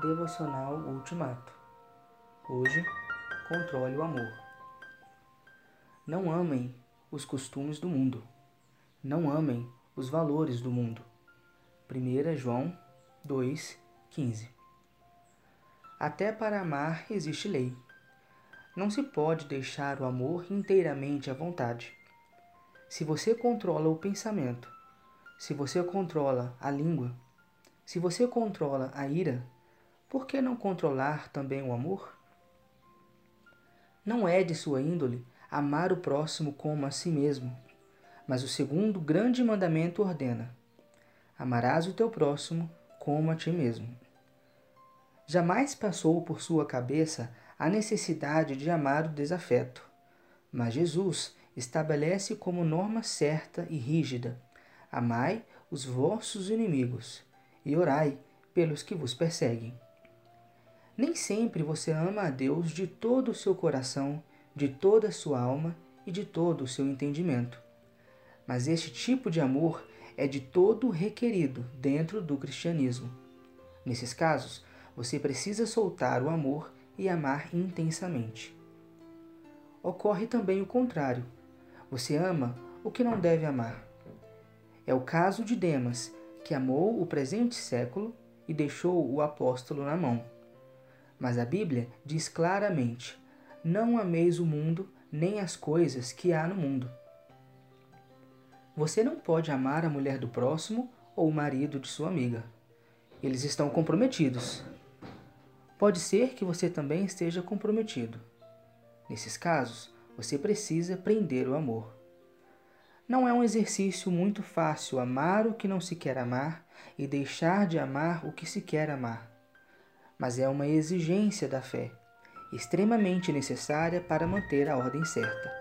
Devocional Ultimato. Hoje, controle o amor. Não amem os costumes do mundo. Não amem os valores do mundo. 1 João 2,15 Até para amar existe lei. Não se pode deixar o amor inteiramente à vontade. Se você controla o pensamento, se você controla a língua, se você controla a ira, por que não controlar também o amor? Não é de sua índole amar o próximo como a si mesmo, mas o segundo grande mandamento ordena: amarás o teu próximo como a ti mesmo. Jamais passou por sua cabeça a necessidade de amar o desafeto, mas Jesus estabelece como norma certa e rígida: amai os vossos inimigos e orai pelos que vos perseguem. Nem sempre você ama a Deus de todo o seu coração, de toda a sua alma e de todo o seu entendimento. Mas este tipo de amor é de todo requerido dentro do cristianismo. Nesses casos, você precisa soltar o amor e amar intensamente. Ocorre também o contrário. Você ama o que não deve amar. É o caso de Demas, que amou o presente século e deixou o apóstolo na mão. Mas a Bíblia diz claramente: não ameis o mundo nem as coisas que há no mundo. Você não pode amar a mulher do próximo ou o marido de sua amiga. Eles estão comprometidos. Pode ser que você também esteja comprometido. Nesses casos, você precisa prender o amor. Não é um exercício muito fácil amar o que não se quer amar e deixar de amar o que se quer amar mas é uma exigência da fé, extremamente necessária para manter a ordem certa.